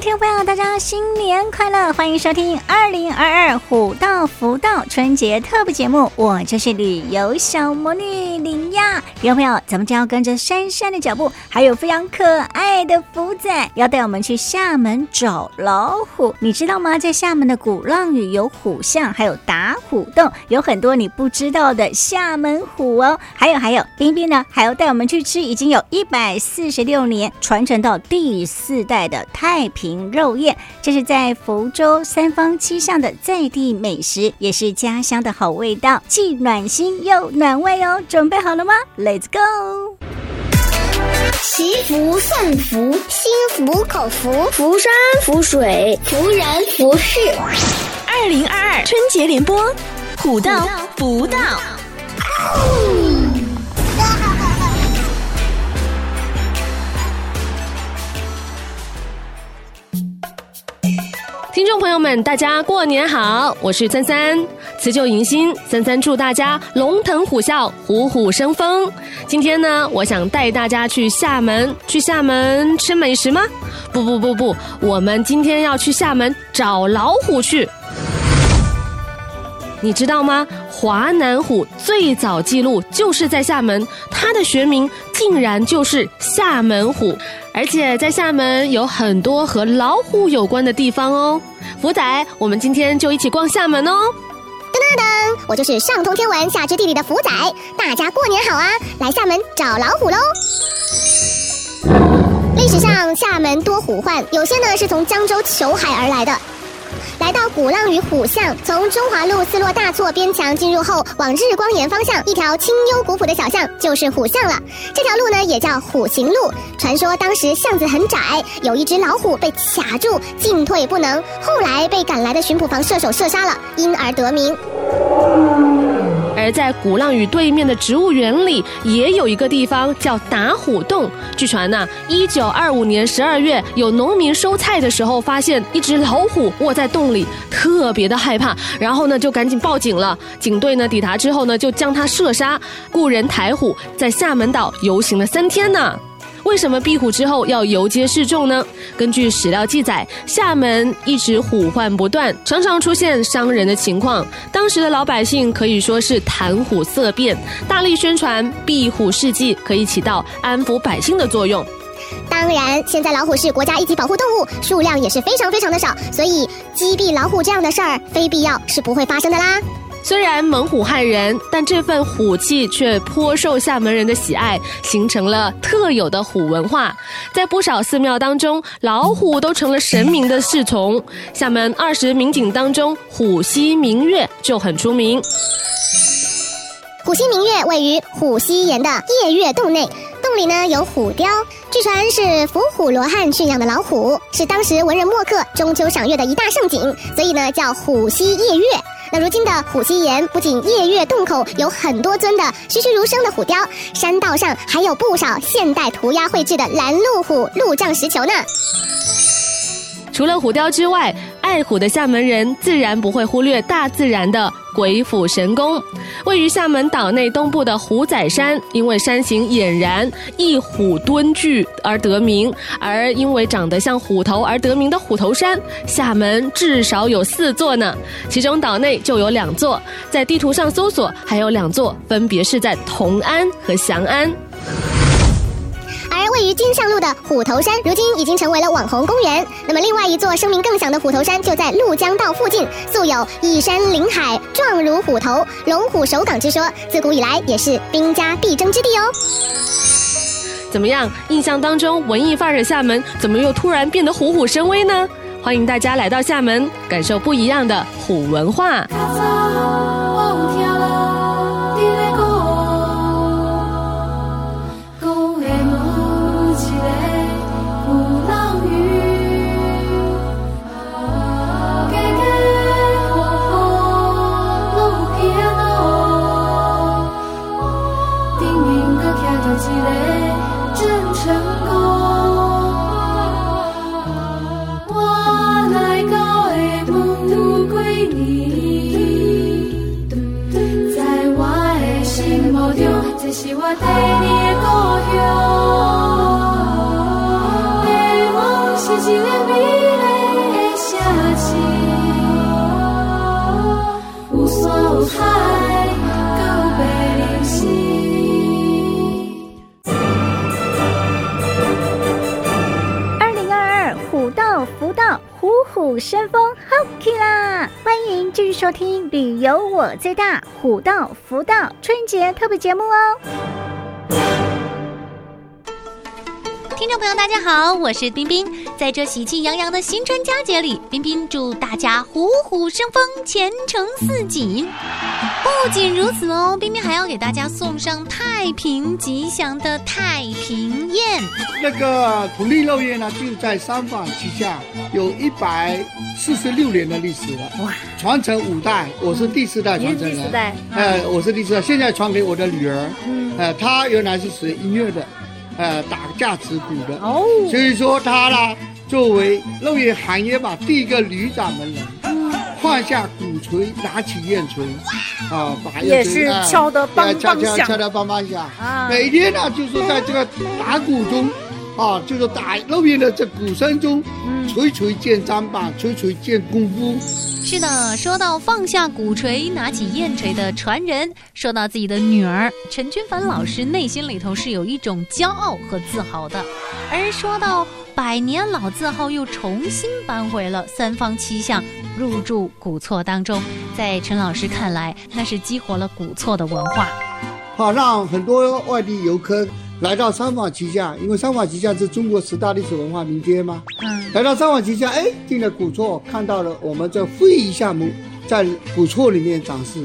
听众朋友，大家新年快乐！欢迎收听二零二二虎道福道春节特别节目，我就是旅游小魔女林亚。听众朋友，咱们将要跟着珊珊的脚步，还有非常可爱的福仔，要带我们去厦门找老虎。你知道吗？在厦门的鼓浪屿有虎巷，还有打虎洞，有很多你不知道的厦门虎哦。还有还有，冰冰呢，还要带我们去吃已经有一百四十六年传承到第四代的太平。肉宴，这是在福州三坊七巷的在地美食，也是家乡的好味道，既暖心又暖胃哦。准备好了吗？Let's go！祈福送福，心服口服，福山福水，福人福事。二零二二春节联播，虎到福道。观众朋友们，大家过年好！我是三三，辞旧迎新，三三祝大家龙腾虎啸，虎虎生风。今天呢，我想带大家去厦门，去厦门吃美食吗？不不不不，我们今天要去厦门找老虎去。你知道吗？华南虎最早记录就是在厦门，它的学名竟然就是厦门虎。而且在厦门有很多和老虎有关的地方哦，福仔，我们今天就一起逛厦门哦。噔噔噔，我就是上通天文下知地理的福仔，大家过年好啊！来厦门找老虎喽。历史上厦门多虎患，有些呢是从江州求海而来的。来到鼓浪屿虎巷，从中华路四落大厝边墙进入后，往日光岩方向，一条清幽古朴的小巷就是虎巷了。这条路呢也叫虎行路。传说当时巷子很窄，有一只老虎被卡住，进退不能，后来被赶来的巡捕房射手射杀了，因而得名。而在鼓浪屿对面的植物园里，也有一个地方叫打虎洞。据传呢、啊，一九二五年十二月，有农民收菜的时候，发现一只老虎卧在洞里，特别的害怕，然后呢就赶紧报警了。警队呢抵达之后呢，就将它射杀。故人抬虎在厦门岛游行了三天呢。为什么壁虎之后要游街示众呢？根据史料记载，厦门一直虎患不断，常常出现伤人的情况。当时的老百姓可以说是谈虎色变，大力宣传壁虎事迹可以起到安抚百姓的作用。当然，现在老虎是国家一级保护动物，数量也是非常非常的少，所以击毙老虎这样的事儿，非必要是不会发生的啦。虽然猛虎害人，但这份虎气却颇受厦门人的喜爱，形成了特有的虎文化。在不少寺庙当中，老虎都成了神明的侍从。厦门二十名景当中，虎溪明月就很出名。虎溪明月位于虎溪岩的夜月洞内，洞里呢有虎雕，据传是伏虎罗汉驯养的老虎，是当时文人墨客中秋赏月的一大盛景，所以呢叫虎溪夜月。那如今的虎溪岩不仅夜月洞口有很多尊的栩栩如生的虎雕，山道上还有不少现代涂鸦绘制的拦路虎路障石球呢。除了虎雕之外，爱虎的厦门人自然不会忽略大自然的鬼斧神工。位于厦门岛内东部的虎仔山，因为山形俨然，一虎蹲踞而得名；而因为长得像虎头而得名的虎头山，厦门至少有四座呢。其中岛内就有两座，在地图上搜索还有两座，分别是在同安和祥安。位于金上路的虎头山，如今已经成为了网红公园。那么，另外一座声名更响的虎头山，就在鹭江道附近，素有“一山临海，状如虎头，龙虎首港”之说，自古以来也是兵家必争之地哦。怎么样？印象当中文艺范儿的厦门，怎么又突然变得虎虎生威呢？欢迎大家来到厦门，感受不一样的虎文化。山峰好啦！欢迎继续收听《旅游我最大》虎道福道春节特别节目哦。听众朋友，大家好，我是冰冰。在这喜气洋洋的新春佳节里，冰冰祝大家虎虎生风，前程似锦。不仅如此哦，冰冰还要给大家送上太平吉祥的太平宴。那个土地肉宴呢，就在三坊旗下，有一百四十六年的历史了。哇，传承五代，我是第四代传承人。第四代，呃，我是第四代，现在传给我的女儿。嗯，呃，她原来是学音乐的。呃，打架子鼓的。哦，所以说他呢，作为肉业行业吧，第一个女掌门人，嗯，放下鼓槌，拿起燕锤，啊，把也是敲得梆梆响，敲敲敲得梆梆响。啊，每天呢，就是在这个打鼓中，啊，就是打肉业的这鼓声中，锤锤见砧板，锤锤见功夫。是的，说到放下鼓锤，拿起砚锤的传人，说到自己的女儿陈君凡老师，内心里头是有一种骄傲和自豪的。而说到百年老字号又重新搬回了三坊七巷，入驻古厝当中，在陈老师看来，那是激活了古厝的文化，好让很多外地游客。来到三坊七巷，因为三坊七巷是中国十大历史文化名街嘛。嗯。来到三坊七巷，哎，进了古厝，看到了我们这非遗项目在古厝里面展示，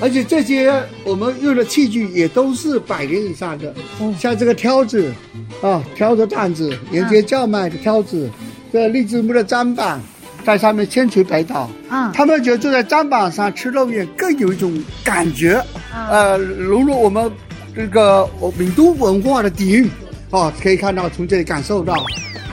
而且这些我们用的器具也都是百年以上的，嗯、像这个挑子，啊，挑着担子，沿街叫卖的挑子，嗯、这荔枝木的砧板，在上面千锤百捣。啊、嗯。他们觉得坐在砧板上吃肉面更有一种感觉，嗯、呃，融入我们。这个我闽都文化的底蕴，哦，可以看到从这里感受到。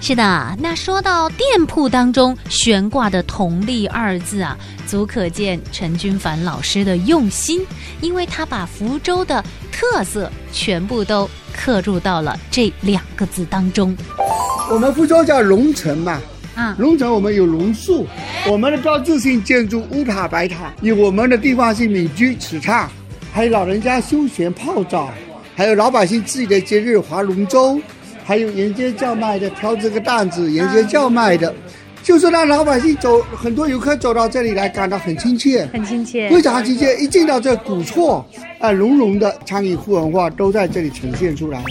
是的，那说到店铺当中悬挂的“同利”二字啊，足可见陈君凡老师的用心，因为他把福州的特色全部都刻入到了这两个字当中。我们福州叫龙城嘛，啊，龙城我们有龙树，我们的标志性建筑乌塔白塔，以我们的地方性民居池碴。还有老人家休闲泡澡，还有老百姓自己的节日划龙舟，还有沿街叫卖的挑这个担子，沿街叫卖的，就是让老百姓走，很多游客走到这里来感到很亲切，很亲切，非常亲切。一进到这古厝，啊，浓浓的昌邑府文化都在这里呈现出来。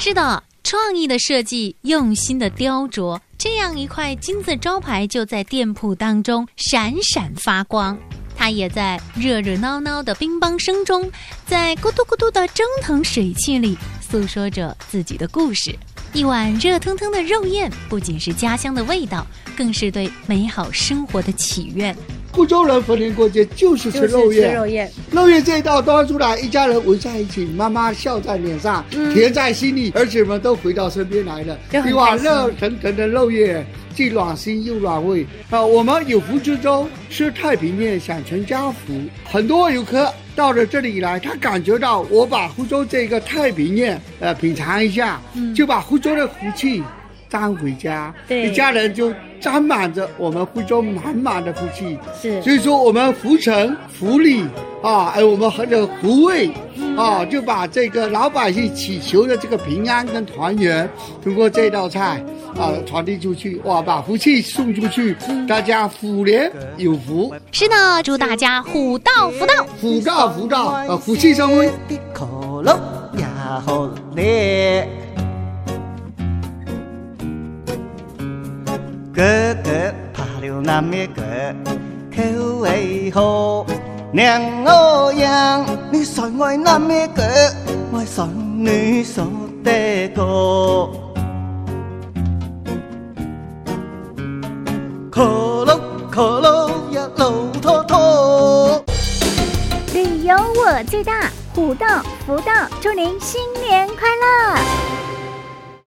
是的，创意的设计，用心的雕琢，这样一块金字招牌就在店铺当中闪闪发光。它也在热热闹闹的乒乓声中，在咕嘟咕嘟的蒸腾水汽里，诉说着自己的故事。一碗热腾腾的肉燕，不仅是家乡的味道，更是对美好生活的祈愿。福州人逢年过节就是吃肉燕，肉燕，肉燕这一道端出来，一家人围在一起，妈妈笑在脸上，嗯、甜在心里，儿子们都回到身边来了。一碗热腾腾的肉燕，既暖心又暖胃。啊，我们有福之州吃太平宴，享全家福。很多游客到了这里来，他感觉到我把福州这个太平宴，呃，品尝一下，嗯、就把福州的福气。带回家，一家人就沾满着我们福州满满的福气。是，所以说我们福城、福利啊，还有我们很有福味啊，就把这个老百姓祈求的这个平安跟团圆，通过这道菜啊传递出去，哇，把福气送出去，大家虎年有福。是的，祝大家虎到福到，虎到福到，呃，福气生威。哥哥爬了那么高，口为好，娘我养你算我那么高，我算你说得过。可乐可乐呀，乐透透。旅游我最大，虎到福到，祝您新年快乐。